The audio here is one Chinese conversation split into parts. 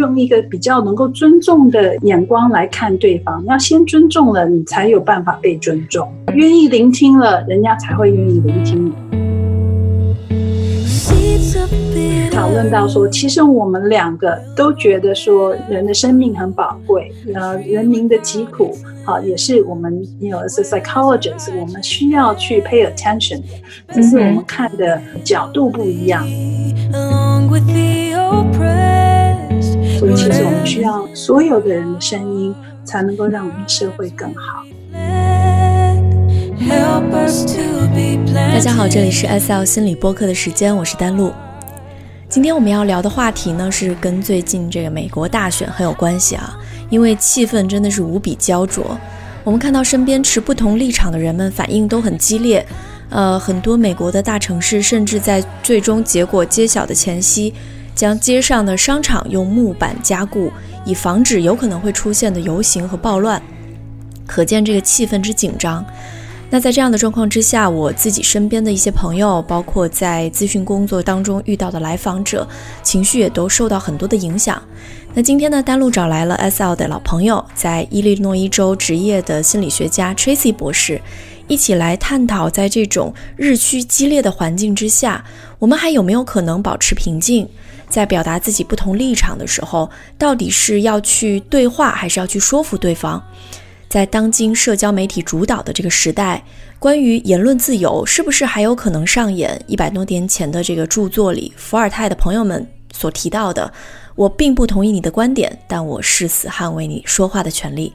用一个比较能够尊重的眼光来看对方。要先尊重了，你才有办法被尊重。愿意聆听了，人家才会愿意聆听你。讨论到说，其实我们两个都觉得说，人的生命很宝贵，呃，人民的疾苦，好，也是我们有 a psychologist，我们需要去 pay attention，的只是我们看的角度不一样。所以，其实我们需要所有的人的声音，才能够让我们的社会更好。大家好，这里是 SL 心理播客的时间，我是丹露。今天我们要聊的话题呢，是跟最近这个美国大选很有关系啊，因为气氛真的是无比焦灼。我们看到身边持不同立场的人们反应都很激烈，呃，很多美国的大城市甚至在最终结果揭晓的前夕，将街上的商场用木板加固，以防止有可能会出现的游行和暴乱。可见这个气氛之紧张。那在这样的状况之下，我自己身边的一些朋友，包括在咨询工作当中遇到的来访者，情绪也都受到很多的影响。那今天呢，丹露找来了 SL 的老朋友，在伊利诺伊州执业的心理学家 Tracy 博士，一起来探讨，在这种日趋激烈的环境之下，我们还有没有可能保持平静？在表达自己不同立场的时候，到底是要去对话，还是要去说服对方？在当今社交媒体主导的这个时代，关于言论自由，是不是还有可能上演一百多年前的这个著作里伏尔泰的朋友们所提到的？我并不同意你的观点，但我誓死捍卫你说话的权利。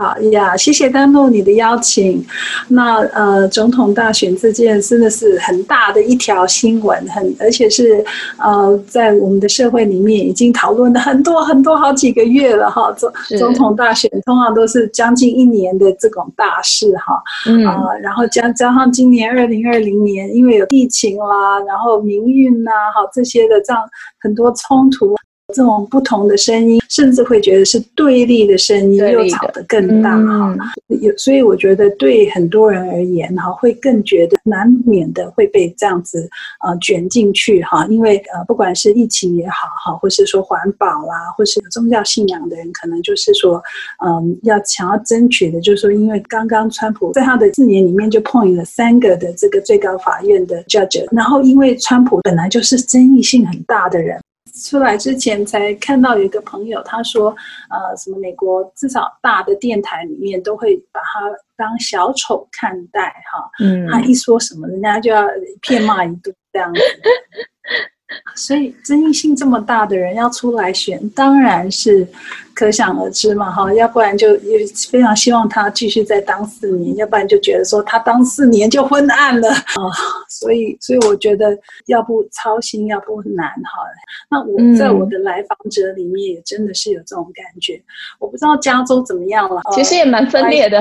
好呀，谢谢丹露你的邀请。那呃，总统大选这件真的是很大的一条新闻，很而且是呃，在我们的社会里面已经讨论了很多很多好几个月了哈。总总统大选通常都是将近一年的这种大事哈。嗯。呃，然后加加上今年二零二零年，因为有疫情啦，然后民运呐，哈这些的这样很多冲突。这种不同的声音，甚至会觉得是对立的声音，又吵得更大哈。有、嗯，所以我觉得对很多人而言哈，会更觉得难免的会被这样子呃卷进去哈。因为呃，不管是疫情也好哈，或是说环保啦，或是有宗教信仰的人，可能就是说，嗯，要想要争取的，就是说，因为刚刚川普在他的四年里面就碰了三个的这个最高法院的 judge，然后因为川普本来就是争议性很大的人。出来之前才看到有一个朋友，他说，呃，什么美国至少大的电台里面都会把他当小丑看待，哈，嗯，他一说什么，人家就要一片骂一顿这样子。所以争议性这么大的人要出来选，当然是可想而知嘛，哈，要不然就也非常希望他继续再当四年，要不然就觉得说他当四年就昏暗了啊。所以，所以我觉得要不操心，要不难哈。那我在我的来访者里面也真的是有这种感觉。嗯、我不知道加州怎么样了，其实也蛮分裂的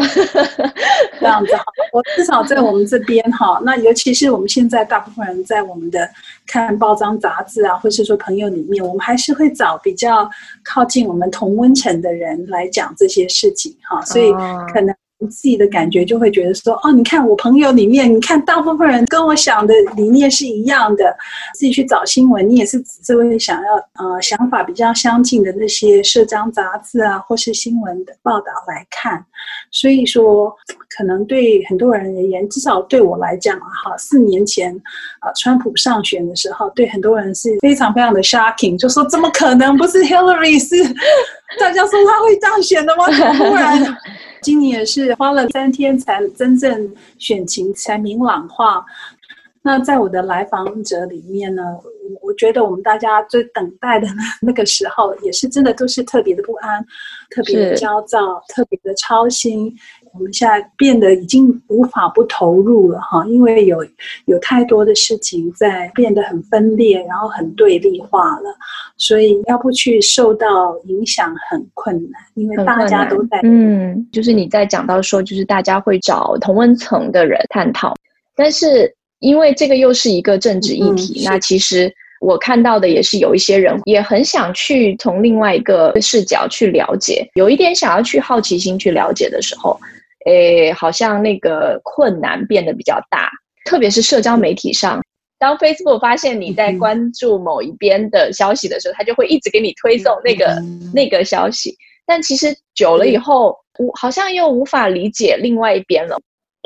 这样子哈。我至少在我们这边哈，那尤其是我们现在大部分人在我们的看报章杂志啊，或是说朋友里面，我们还是会找比较靠近我们同温层的人来讲这些事情哈，所以可能。自己的感觉就会觉得说，哦，你看我朋友里面，你看大部分人跟我想的理念是一样的。自己去找新闻，你也是只会想要呃想法比较相近的那些社章杂志啊，或是新闻的报道来看。所以说，可能对很多人而言，至少对我来讲啊，哈，四年前啊，川普上选的时候，对很多人是非常非常的 shocking，就说怎么可能不是 Hillary 是？大家说他会当选的吗？突然。今年也是花了三天才真正选情才明朗化。那在我的来访者里面呢，我觉得我们大家最等待的那个时候，也是真的都是特别的不安，特别的焦躁，特别的操心。我们现在变得已经无法不投入了哈，因为有有太多的事情在变得很分裂，然后很对立化了，所以要不去受到影响很困难，因为大家都在嗯，就是你在讲到说，就是大家会找同温层的人探讨，但是因为这个又是一个政治议题，嗯、那其实我看到的也是有一些人也很想去从另外一个视角去了解，有一点想要去好奇心去了解的时候。诶，好像那个困难变得比较大，特别是社交媒体上，当 Facebook 发现你在关注某一边的消息的时候，它就会一直给你推送那个、嗯、那个消息。但其实久了以后，我好像又无法理解另外一边了。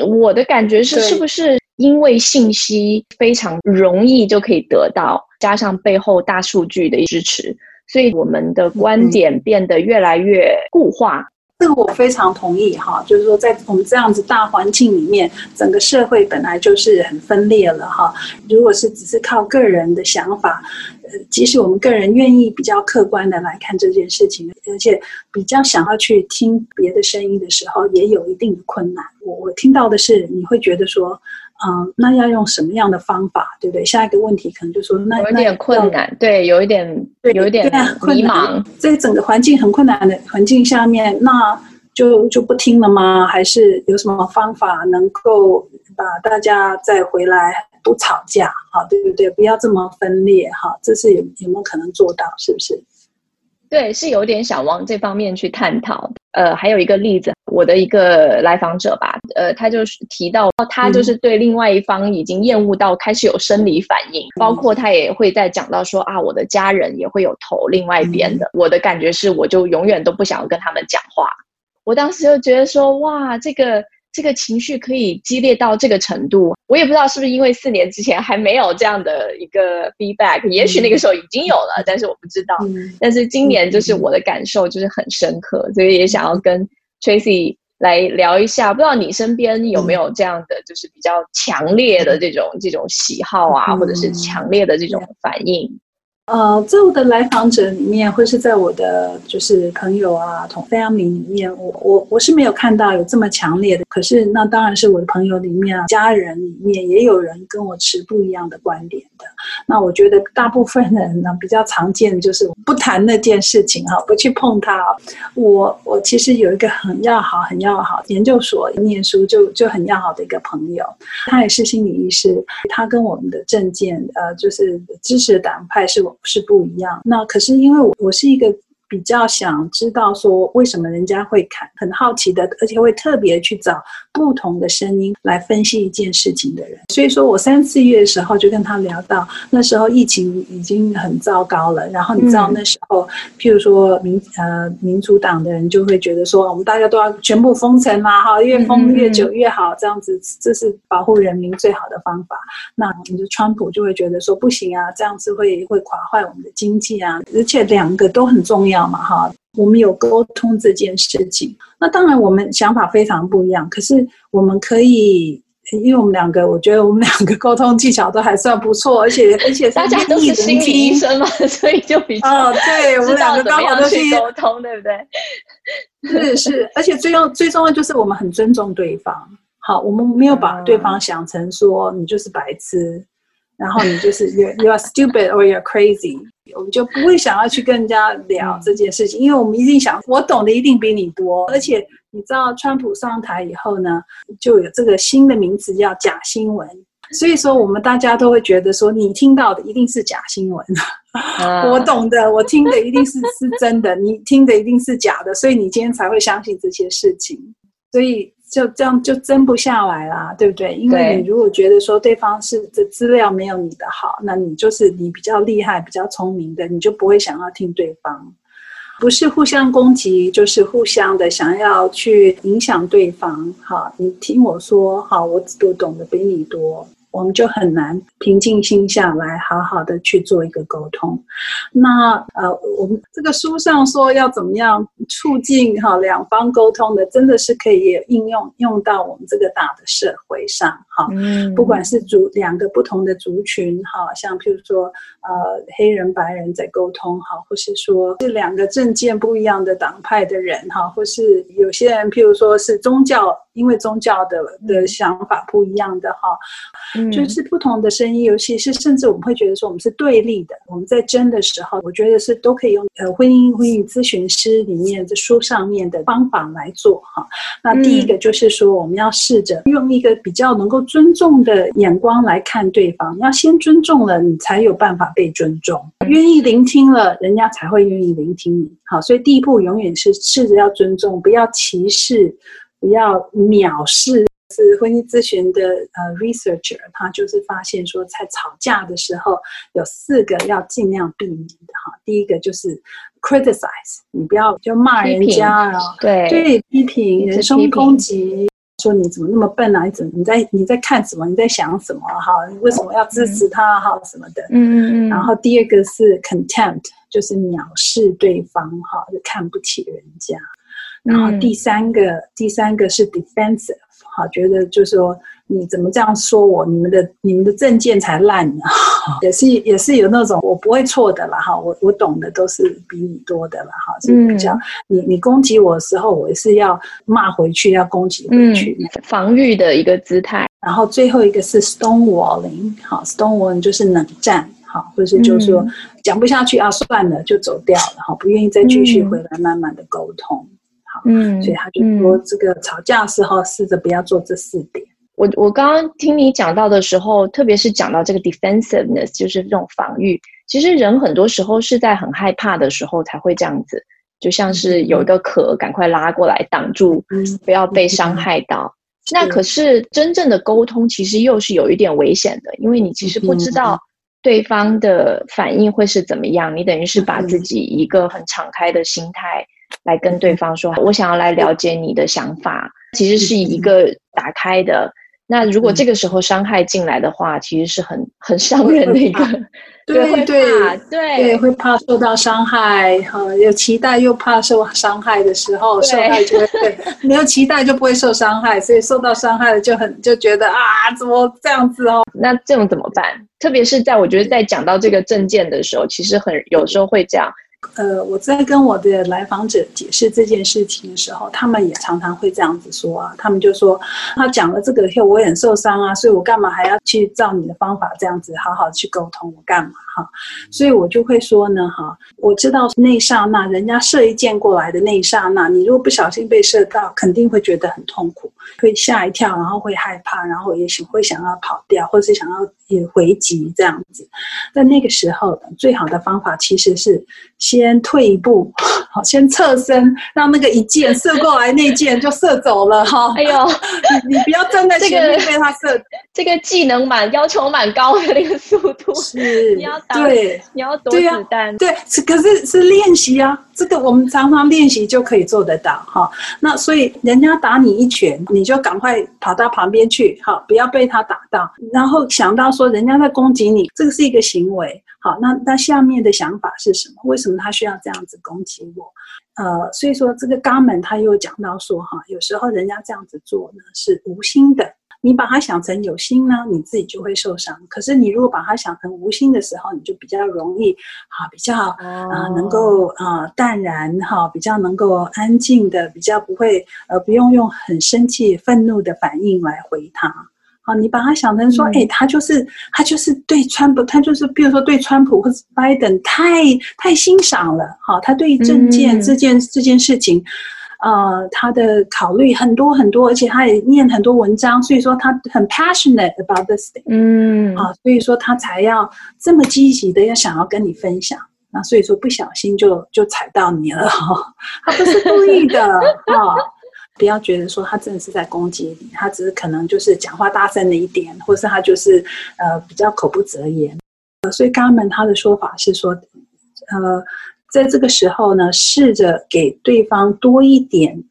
我的感觉是，是不是因为信息非常容易就可以得到，加上背后大数据的支持，所以我们的观点变得越来越固化。这个我非常同意哈，就是说在我们这样子大环境里面，整个社会本来就是很分裂了哈。如果是只是靠个人的想法，呃，即使我们个人愿意比较客观的来看这件事情，而且比较想要去听别的声音的时候，也有一定的困难。我我听到的是，你会觉得说。嗯，那要用什么样的方法，对不对？下一个问题可能就说，那有点困难，对，有一点，对，有一点迷茫。在整个环境很困难的环境下面，那就就不听了吗？还是有什么方法能够把大家再回来不吵架？哈，对不对？不要这么分裂，哈，这是有有没有可能做到？是不是？对，是有点想往这方面去探讨。呃，还有一个例子。我的一个来访者吧，呃，他就是提到，他就是对另外一方已经厌恶到开始有生理反应，嗯、包括他也会在讲到说啊，我的家人也会有投另外一边的。嗯、我的感觉是，我就永远都不想跟他们讲话。我当时就觉得说，哇，这个这个情绪可以激烈到这个程度，我也不知道是不是因为四年之前还没有这样的一个 feedback，也许那个时候已经有了，嗯、但是我不知道。嗯、但是今年就是我的感受就是很深刻，所以也想要跟。Tracy 来聊一下，不知道你身边有没有这样的，就是比较强烈的这种、嗯、这种喜好啊，或者是强烈的这种反应。呃，在我的来访者里面，或是在我的就是朋友啊、同 family 里面，我我我是没有看到有这么强烈的。可是那当然是我的朋友里面啊、家人里面也有人跟我持不一样的观点的。那我觉得大部分人呢，比较常见的就是不谈那件事情哈，不去碰它。我我其实有一个很要好、很要好，研究所念书就就很要好的一个朋友，他也是心理医师，他跟我们的政见呃，就是支持的党派是我。是不一样。那可是因为我我是一个。比较想知道说为什么人家会看，很好奇的，而且会特别去找不同的声音来分析一件事情的人。所以说我三四月的时候就跟他聊到，那时候疫情已经很糟糕了。然后你知道那时候，譬如说民呃民主党的人就会觉得说，我们大家都要全部封城嘛，哈，越封越久越好，这样子这是保护人民最好的方法。那你就川普就会觉得说不行啊，这样子会会垮坏我们的经济啊，而且两个都很重要。嘛哈，我们有沟通这件事情，那当然我们想法非常不一样，可是我们可以，因为我们两个，我觉得我们两个 沟通技巧都还算不错，而且而且大家都是心理医生嘛，所以就比较哦，对，我们两个刚好都是沟通，对不对？是是，而且最重最重要就是我们很尊重对方，好，我们没有把对方想成说你就是白痴。然后你就是 you you are stupid or you are crazy，我们就不会想要去跟人家聊这件事情，因为我们一定想我懂得一定比你多，而且你知道川普上台以后呢，就有这个新的名词叫假新闻，所以说我们大家都会觉得说你听到的一定是假新闻，我懂的，我听的一定是是真的，你听的一定是假的，所以你今天才会相信这些事情，所以。就这样就争不下来啦，对不对？因为你如果觉得说对方是这资料没有你的好，那你就是你比较厉害、比较聪明的，你就不会想要听对方。不是互相攻击，就是互相的想要去影响对方。好，你听我说，好，我我懂得比你多。我们就很难平静心下来，好好的去做一个沟通。那呃，我们这个书上说要怎么样促进哈两方沟通的，真的是可以应用用到我们这个大的社会上哈。嗯，不管是族两个不同的族群哈，像譬如说呃黑人白人在沟通哈，或是说是两个政见不一样的党派的人哈，或是有些人譬如说是宗教。因为宗教的的想法不一样的哈，嗯、就是不同的声音，尤其是甚至我们会觉得说我们是对立的。我们在争的时候，我觉得是都可以用呃婚姻婚姻咨询师里面的书上面的方法来做哈。那第一个就是说，我们要试着用一个比较能够尊重的眼光来看对方。要先尊重了，你才有办法被尊重。愿意聆听了，人家才会愿意聆听你。好，所以第一步永远是试着要尊重，不要歧视。不要藐视，是婚姻咨询的呃 researcher，他就是发现说，在吵架的时候有四个要尽量避免的哈。第一个就是 criticize，你不要就骂人家啊，对对，批评、人身攻击，说你怎么那么笨啊？你怎么你在你在看什么？你在想什么？哈，你为什么要支持他？哈，什么的。嗯嗯嗯。然后第二个是 contempt，就是藐视对方，哈，就看不起人家。然后第三个，嗯、第三个是 defensive，哈，觉得就是说你怎么这样说我？你们的你们的证件才烂呢，也是也是有那种我不会错的了哈，我我懂的都是比你多的了哈，是比较、嗯、你你攻击我的时候，我也是要骂回去，要攻击回去，嗯、防御的一个姿态。然后最后一个是 stonewalling，好，stonewalling 就是冷战，好，或是就是说、嗯、讲不下去啊，算了就走掉了，哈，不愿意再继续回来慢慢的沟通。嗯，所以他就说，这个吵架的时候试着不要做这四点。我我刚刚听你讲到的时候，特别是讲到这个 defensiveness，就是这种防御。其实人很多时候是在很害怕的时候才会这样子，就像是有一个壳，赶快拉过来挡住，不要被伤害到。那可是真正的沟通，其实又是有一点危险的，因为你其实不知道对方的反应会是怎么样，你等于是把自己一个很敞开的心态。来跟对方说，我想要来了解你的想法，其实是一个打开的。那如果这个时候伤害进来的话，其实是很很伤人的一个，对对对对，会怕受到伤害，哈，有期待又怕受 伤害的时候，受害就会对，没有期待就不会受伤害，所以受到伤害了就很就觉得啊，怎么这样子哦？那这种怎么办？特别是在我觉得在讲到这个证件的时候，其实很有时候会这样。呃，我在跟我的来访者解释这件事情的时候，他们也常常会这样子说啊。他们就说，他讲了这个以后，我也很受伤啊，所以我干嘛还要去照你的方法这样子好好去沟通？我干嘛哈？所以我就会说呢，哈，我知道那一刹那，人家射一箭过来的那一刹那，你如果不小心被射到，肯定会觉得很痛苦，会吓一跳，然后会害怕，然后也许会想要跑掉，或者是想要也回击这样子。在那个时候，最好的方法其实是。先退一步，好，先侧身，让那个一箭射过来，那箭就射走了哈。哎呦，你你不要站在前面被他射。这个技能蛮要求蛮高的那个速度，是，你要打，对，你要躲子弹，对，是，可是是练习啊，这个我们常常练习就可以做得到哈。那所以人家打你一拳，你就赶快跑到旁边去，好，不要被他打到，然后想到说人家在攻击你，这个是一个行为。好，那那下面的想法是什么？为什么他需要这样子攻击我？呃，所以说这个肛门他又讲到说，哈，有时候人家这样子做呢是无心的，你把它想成有心呢，你自己就会受伤。可是你如果把它想成无心的时候，你就比较容易，哈，比较啊、呃、能够啊、呃、淡然哈，比较能够安静的，比较不会呃不用用很生气、愤怒的反应来回他。好，你把它想成说，哎、他就是他就是对川普，他就是比如说对川普或者拜登太太欣赏了，好，他对政见这件、嗯、这件事情，呃，他的考虑很多很多，而且他也念很多文章，所以说他很 passionate about this thing，嗯，啊，所以说他才要这么积极的要想要跟你分享，那所以说不小心就就踩到你了，他不是故意的，啊。不要觉得说他真的是在攻击你，他只是可能就是讲话大声了一点，或是他就是呃比较口不择言。呃，所以刚刚他的说法是说，呃，在这个时候呢，试着给对方多一点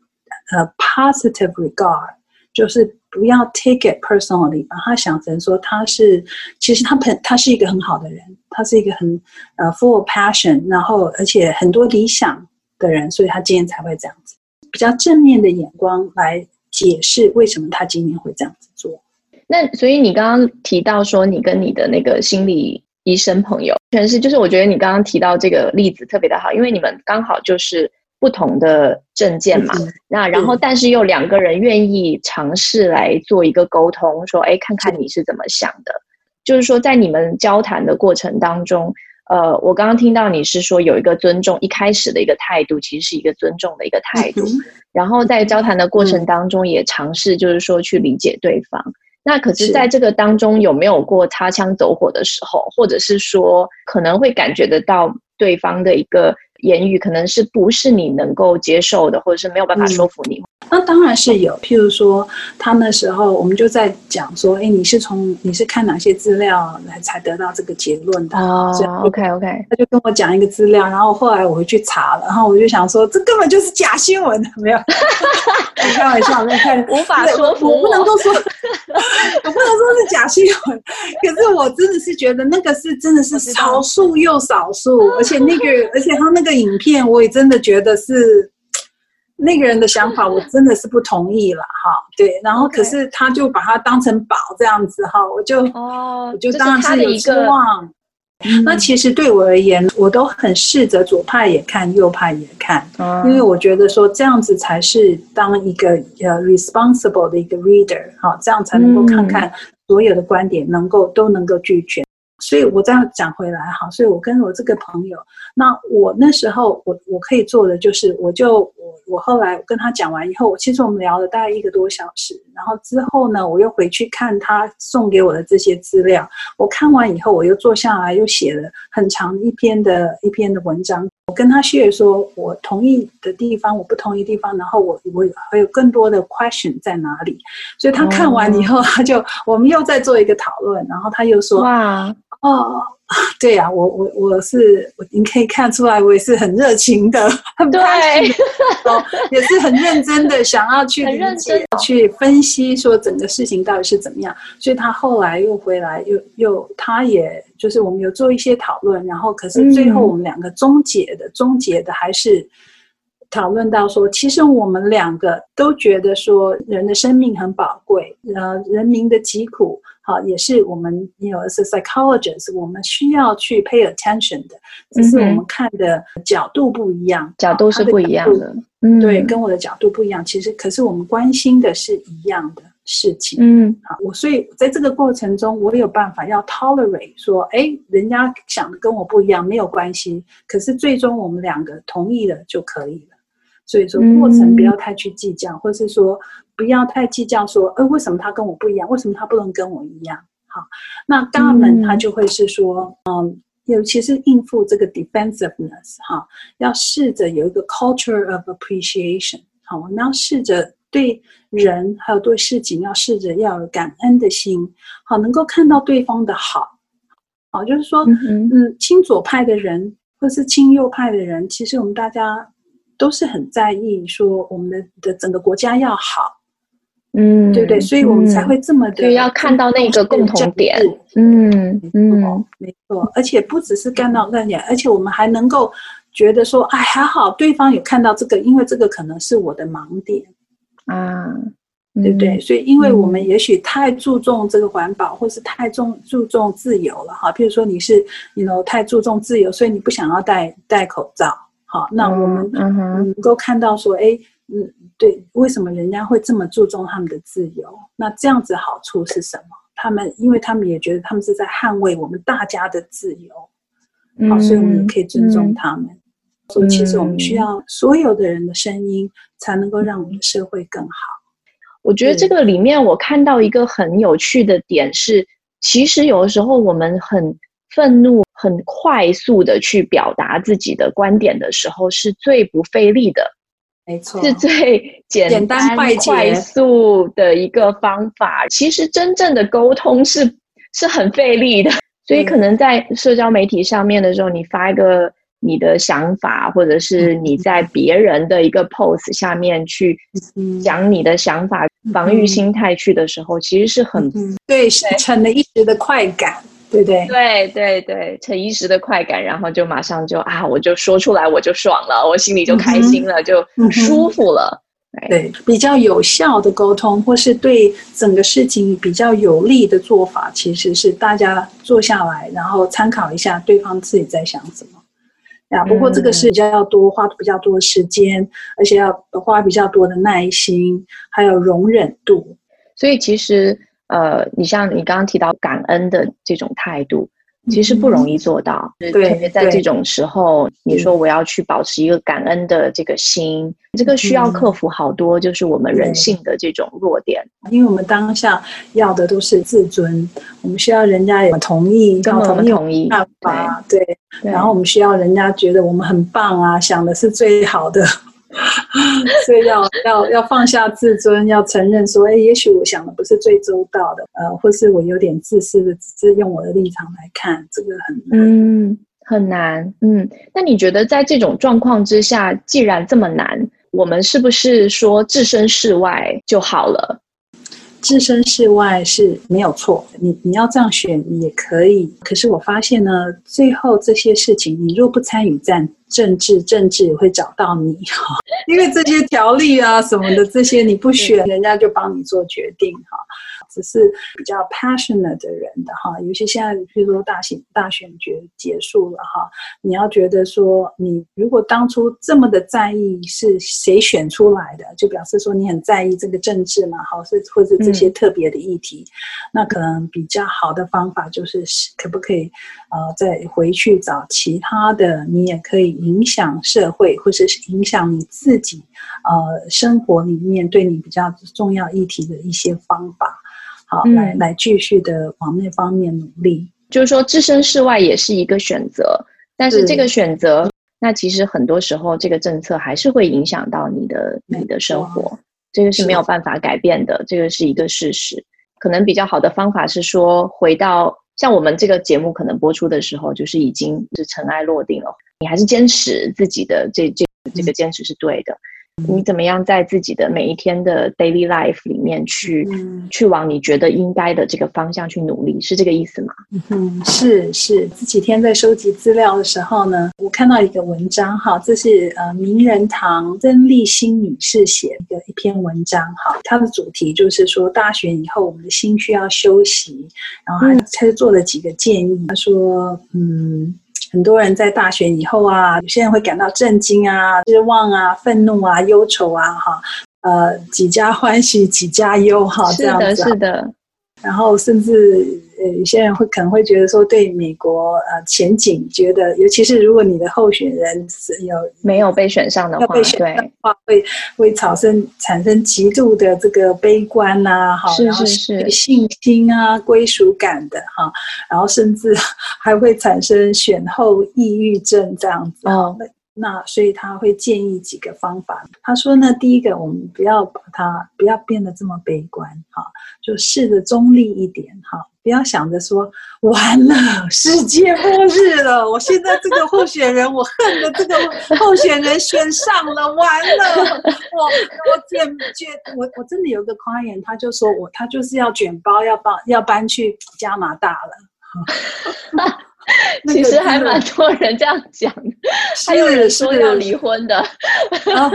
呃 positive regard，就是不要 take it personally，把他想成说他是其实他很他是一个很好的人，他是一个很呃 full passion，然后而且很多理想的人，所以他今天才会这样子。比较正面的眼光来解释为什么他今年会这样子做。那所以你刚刚提到说，你跟你的那个心理医生朋友，全是就是我觉得你刚刚提到这个例子特别的好，因为你们刚好就是不同的证件嘛。嗯、那然后但是又两个人愿意尝试来做一个沟通，说哎，看看你是怎么想的。就是说在你们交谈的过程当中。呃，我刚刚听到你是说有一个尊重，一开始的一个态度，其实是一个尊重的一个态度。然后在交谈的过程当中，也尝试就是说去理解对方。那可是在这个当中有没有过擦枪走火的时候，或者是说可能会感觉得到对方的一个言语可能是不是你能够接受的，或者是没有办法说服你？嗯那当然是有，譬如说，他那时候我们就在讲说，哎，你是从你是看哪些资料来才得到这个结论的？哦，OK OK，他就跟我讲一个资料，然后后来我回去查了，然后我就想说，这根本就是假新闻，没有，开玩笑，没看无法说服我，我不能够说，我不能说是假新闻，可是我真的是觉得那个是真的是少数又少数，而且那个，而且他那个影片，我也真的觉得是。那个人的想法，我真的是不同意了哈。对，然后可是他就把它当成宝这样子哈，我就哦，我就当然是有失望。那其实对我而言，我都很试着左派也看，右派也看，因为我觉得说这样子才是当一个呃 responsible 的一个 reader 哈，这样才能够看看所有的观点，能够都能够俱全。所以我这样讲回来哈，所以我跟我这个朋友，那我那时候我我可以做的就是，我就我我后来跟他讲完以后，我其实我们聊了大概一个多小时，然后之后呢，我又回去看他送给我的这些资料，我看完以后，我又坐下来又写了很长一篇的一篇的文章，我跟他 share 说我同意的地方，我不同意的地方，然后我我还有更多的 question 在哪里，所以他看完以后，他就我们又再做一个讨论，然后他又说哇。哦，对呀、啊，我我我是，你可以看出来，我也是很热情的，很对，也是很认真的想要去 理解、去分析，说整个事情到底是怎么样。所以他后来又回来，又又，他也就是我们有做一些讨论，然后可是最后我们两个终结的，终结的还是讨论到说，其实我们两个都觉得说，人的生命很宝贵，呃，人民的疾苦。好，也是我们，you know, as a psychologist，我们需要去 pay attention 的，只是我们看的角度不一样，角度是不一样的。嗯对，跟我的角度不一样。其实，可是我们关心的是一样的事情。嗯，好，我所以在这个过程中，我有办法要 tolerate，说，哎，人家想的跟我不一样，没有关系。可是最终我们两个同意了就可以了。所以说，过程不要太去计较，或是说。不要太计较，说，呃，为什么他跟我不一样？为什么他不能跟我一样？好，那 government 他就会是说，嗯，尤其是应付这个 defensiveness，哈，要试着有一个 culture of appreciation，好，我们要试着对人还有对事情要试着要有感恩的心，好，能够看到对方的好，好，就是说，嗯，亲左派的人或是亲右派的人，其实我们大家都是很在意说，我们的的整个国家要好。嗯，对不对，所以我们才会这么的，要看到那个共同点。嗯嗯，没错，而且不只是看到那点，而且我们还能够觉得说，哎，还好对方有看到这个，因为这个可能是我的盲点啊，对不对？所以，因为我们也许太注重这个环保，或是太重注重自由了哈。譬如说，你是你 you know 太注重自由，所以你不想要戴戴口罩。好，那我们能够看到说，哎。嗯，对，为什么人家会这么注重他们的自由？那这样子好处是什么？他们，因为他们也觉得他们是在捍卫我们大家的自由，好，所以我们也可以尊重他们。嗯、所以其实我们需要所有的人的声音，才能够让我们的社会更好。我觉得这个里面我看到一个很有趣的点是，其实有的时候我们很愤怒、很快速的去表达自己的观点的时候，是最不费力的。没错，是最简单快快速的一个方法。其实真正的沟通是是很费力的，所以可能在社交媒体上面的时候，你发一个你的想法，或者是你在别人的一个 post 下面去讲你的想法，防御心态去的时候，其实是很对，是逞了一时的快感。对对对对对，逞一时的快感，然后就马上就啊，我就说出来，我就爽了，我心里就开心了，嗯、就舒服了。嗯、对，对，比较有效的沟通，或是对整个事情比较有利的做法，其实是大家坐下来，然后参考一下对方自己在想什么。呀，不过这个是比较多，花比较多的时间，而且要花比较多的耐心，还有容忍度。所以其实。呃，你像你刚刚提到感恩的这种态度，其实不容易做到。对，特别在这种时候，你说我要去保持一个感恩的这个心，这个需要克服好多，就是我们人性的这种弱点。因为我们当下要的都是自尊，我们需要人家也同意，跟我们同意，办法，对，然后我们需要人家觉得我们很棒啊，想的是最好的。所以要要要放下自尊，要承认说，哎，也许我想的不是最周到的，呃，或是我有点自私的，只是用我的立场来看，这个很难，嗯，很难，嗯。那你觉得在这种状况之下，既然这么难，我们是不是说置身事外就好了？置身事外是没有错，你你要这样选也可以。可是我发现呢，最后这些事情，你若不参与战政治，政治也会找到你哈，因为这些条例啊什么的，这些你不选，人家就帮你做决定哈。只是比较 passionate 的人的哈，尤其现在，比如说大选大选决结束了哈，你要觉得说，你如果当初这么的在意是谁选出来的，就表示说你很在意这个政治嘛，好是或者这些特别的议题，嗯，那可能比较好的方法就是可不可以呃再回去找其他的，你也可以影响社会或者是影响你自己呃生活里面对你比较重要议题的一些方法。好，来来继续的往那方面努力，就是说置身事外也是一个选择，但是这个选择，那其实很多时候这个政策还是会影响到你的你的生活，这个是没有办法改变的，这个是一个事实。可能比较好的方法是说，回到像我们这个节目可能播出的时候，就是已经是尘埃落定了，你还是坚持自己的这这这个坚持是对的。你怎么样在自己的每一天的 daily life 里面去、嗯、去往你觉得应该的这个方向去努力，是这个意思吗？嗯，是是。这几天在收集资料的时候呢，我看到一个文章哈，这是呃名人堂曾立新女士写的一篇文章哈，它的主题就是说大学以后我们的心需要休息，然后她就做了几个建议，她说嗯。很多人在大选以后啊，有些人会感到震惊啊、失望啊、愤怒啊、忧愁啊，哈，呃，几家欢喜几家忧，哈，这样子，是的，是的。然后甚至。呃，有些人会可能会觉得说，对美国呃前景觉得，尤其是如果你的候选人是有没有被选上的话，被选上的话会会产生产生极度的这个悲观呐，哈，然后是信心啊、归属感的哈，然后甚至还会产生选后抑郁症这样子。哦，那那所以他会建议几个方法。他说呢，第一个，我们不要把它不要变得这么悲观哈，就试着中立一点哈。不要想着说完了，世界末日了。我现在这个候选人，我恨的这个候选人选上了，完了。我我卷卷，我我真的有个 client，他就说我他就是要卷包，要搬要搬去加拿大了。其实还蛮多人这样讲的，还有人说要离婚的。啊，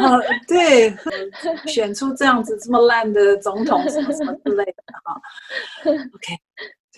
对，选出这样子这么烂的总统，什么什么之类的哈。OK。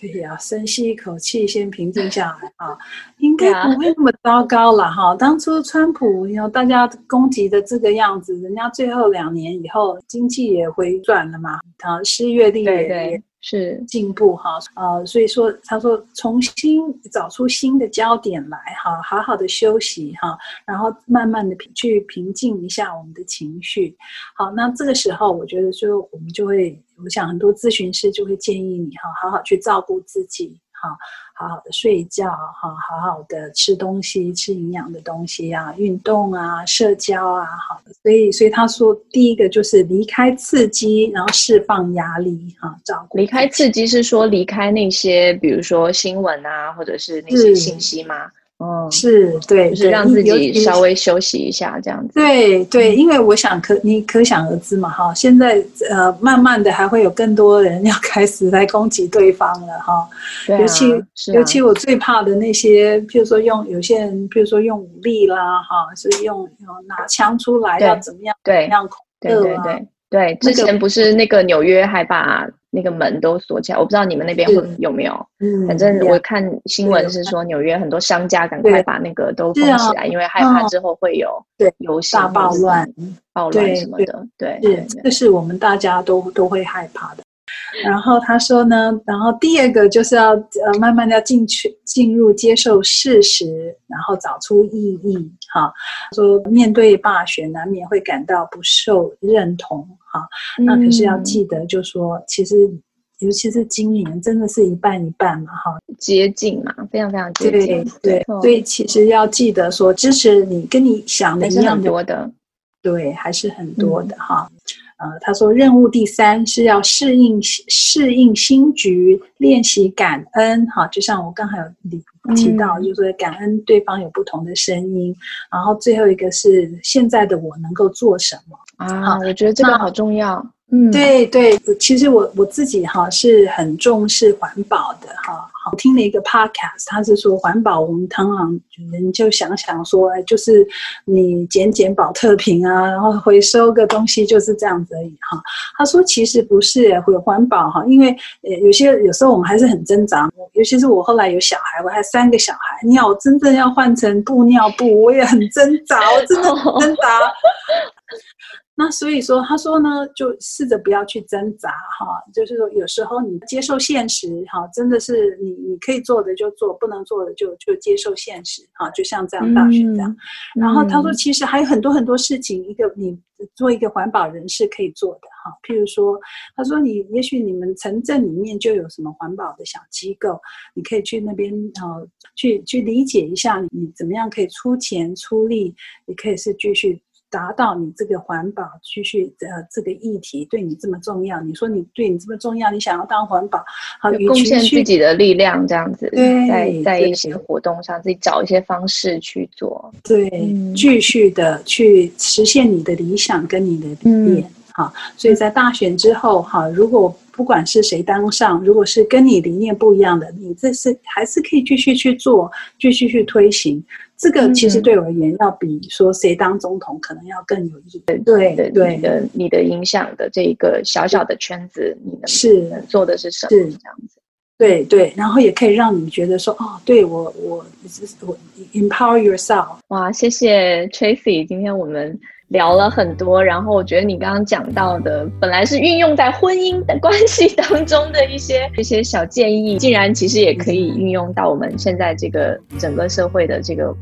对呀，深吸一口气，先平静下来啊，应该不会那么糟糕了哈。当初川普，你大家攻击的这个样子，人家最后两年以后经济也回转了嘛，啊，失业率也，也是进步哈。呃，所以说他说重新找出新的焦点来哈，好好的休息哈，然后慢慢的去平静一下我们的情绪。好，那这个时候我觉得就我们就会。我想很多咨询师就会建议你哈，好好去照顾自己，哈，好好的睡觉，哈，好好的吃东西，吃营养的东西啊，运动啊，社交啊，好的。所以，所以他说，第一个就是离开刺激，然后释放压力，哈，照顾。离开刺激是说离开那些，比如说新闻啊，或者是那些信息吗？嗯，是对，就是让自己稍微休息一下，这样子。对对，因为我想可你可想而知嘛，哈，现在呃，慢慢的还会有更多人要开始来攻击对方了，哈。对啊。尤其尤其我最怕的那些，譬如说用有些人，譬如说用武力啦，哈，是用拿枪出来要怎么样？对，怎么样恐吓啊？对对对对，之前不是那个纽约还把。那个门都锁起来，我不知道你们那边会有没有。嗯，反正我看新闻是说纽约很多商家赶快把那个都封起来，因为害怕之后会有对游行大暴乱、暴乱什么的。对，是这是我们大家都都会害怕的。然后他说呢，然后第二个就是要呃慢慢的要进去进入接受事实，然后找出意义。哈，说面对罢选难免会感到不受认同。哈，那可是要记得，就说其实尤其是今年真的是一半一半嘛。哈，接近嘛，非常非常接近。对，对，所以其实要记得说，支持你跟你想的一样多的。对，还是很多的哈。呃，他说任务第三是要适应适应新局，练习感恩哈。就像我刚才有提到，就是感恩对方有不同的声音。然后最后一个是现在的我能够做什么啊？我觉得这个好重要。嗯，对对，其实我我自己哈是很重视环保的哈。好，听了一个 podcast，他是说环保，我们通常人就想想说，哎，就是你捡捡保特瓶啊，然后回收个东西就是这样子而已哈。他说其实不是，会环保哈，因为呃有些有时候我们还是很挣扎，尤其是我后来有小孩，我还三个小孩，你真正要换成布尿布，我也很挣扎，我真的很挣扎。那所以说，他说呢，就试着不要去挣扎哈，就是说有时候你接受现实哈，真的是你你可以做的就做，不能做的就就接受现实哈，就像这样大学这样。嗯、然后他说，其实还有很多很多事情，一个你做一个环保人士可以做的哈，譬如说，他说你也许你们城镇里面就有什么环保的小机构，你可以去那边啊，去去理解一下你怎么样可以出钱出力，你可以是继续。达到你这个环保继续呃这个议题对你这么重要，你说你对你这么重要，你想要当环保，好贡献自己的力量这样子，在在一些活动上自己找一些方式去做，对，嗯、继续的去实现你的理想跟你的理念，好、嗯，所以在大选之后哈，如果不管是谁当上，如果是跟你理念不一样的，你这是还是可以继续去做，继续去推行。这个其实对我而言，要比说谁当总统可能要更有意义。对对对，你的你的影响的这一个小小的圈子，你能是能做的是什么？是这样子。对对，然后也可以让你觉得说，哦，对我我我 empower yourself。哇，谢谢 Tracy，今天我们聊了很多，然后我觉得你刚刚讲到的，本来是运用在婚姻的关系当中的一些 一些小建议，竟然其实也可以运用到我们现在这个整个社会的这个。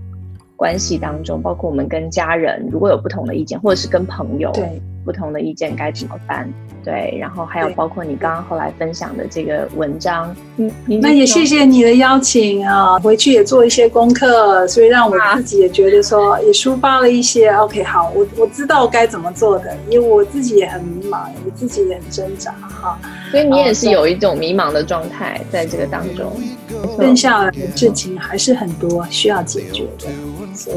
关系当中，包括我们跟家人如果有不同的意见，或者是跟朋友对不同的意见该怎么办？对，然后还有包括你刚刚后来分享的这个文章，嗯，那也谢谢你的邀请啊，回去也做一些功课，所以让我自己也觉得说也抒发了一些。OK，好，我我知道该怎么做的，因为我自己也很迷茫，我自己也很挣扎哈。所以你也是有一种迷茫的状态在这个当中，剩下来的事情还是很多需要解决的。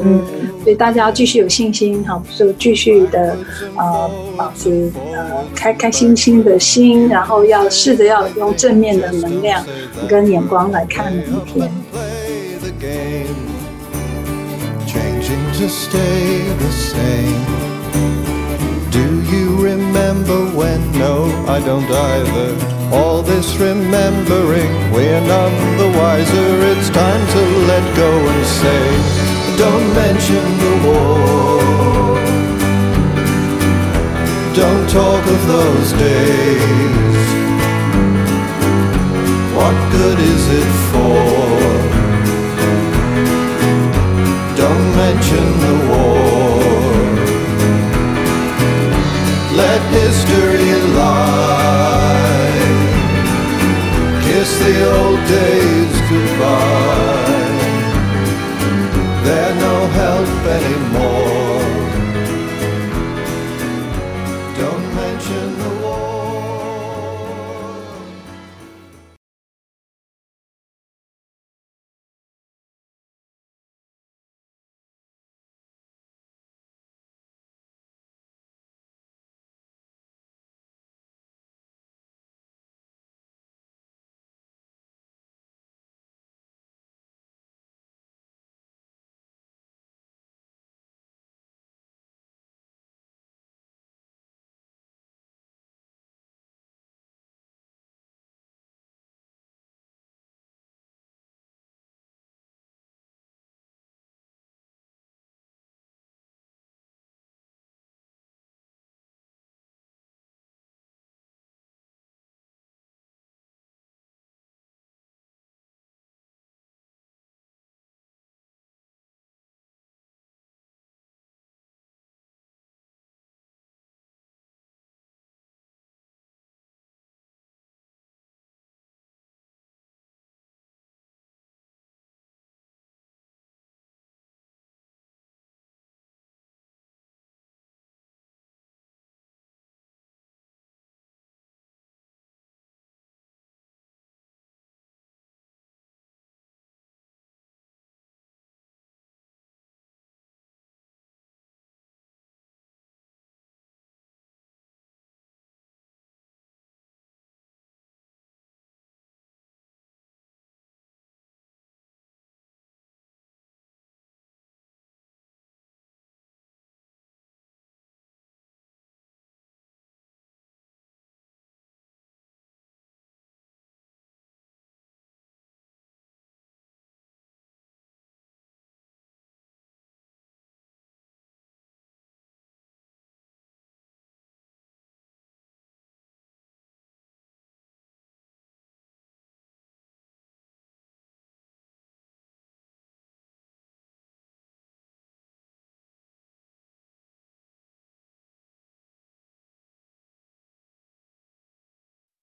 嗯，所以大家要继续有信心哈，就继续的呃保持呃开开心心的心，然后要试着要用正面的能量跟眼光来看每一天。Don't mention the war. Don't talk of those days. What good is it for? Don't mention the war. Let history lie. Kiss the old days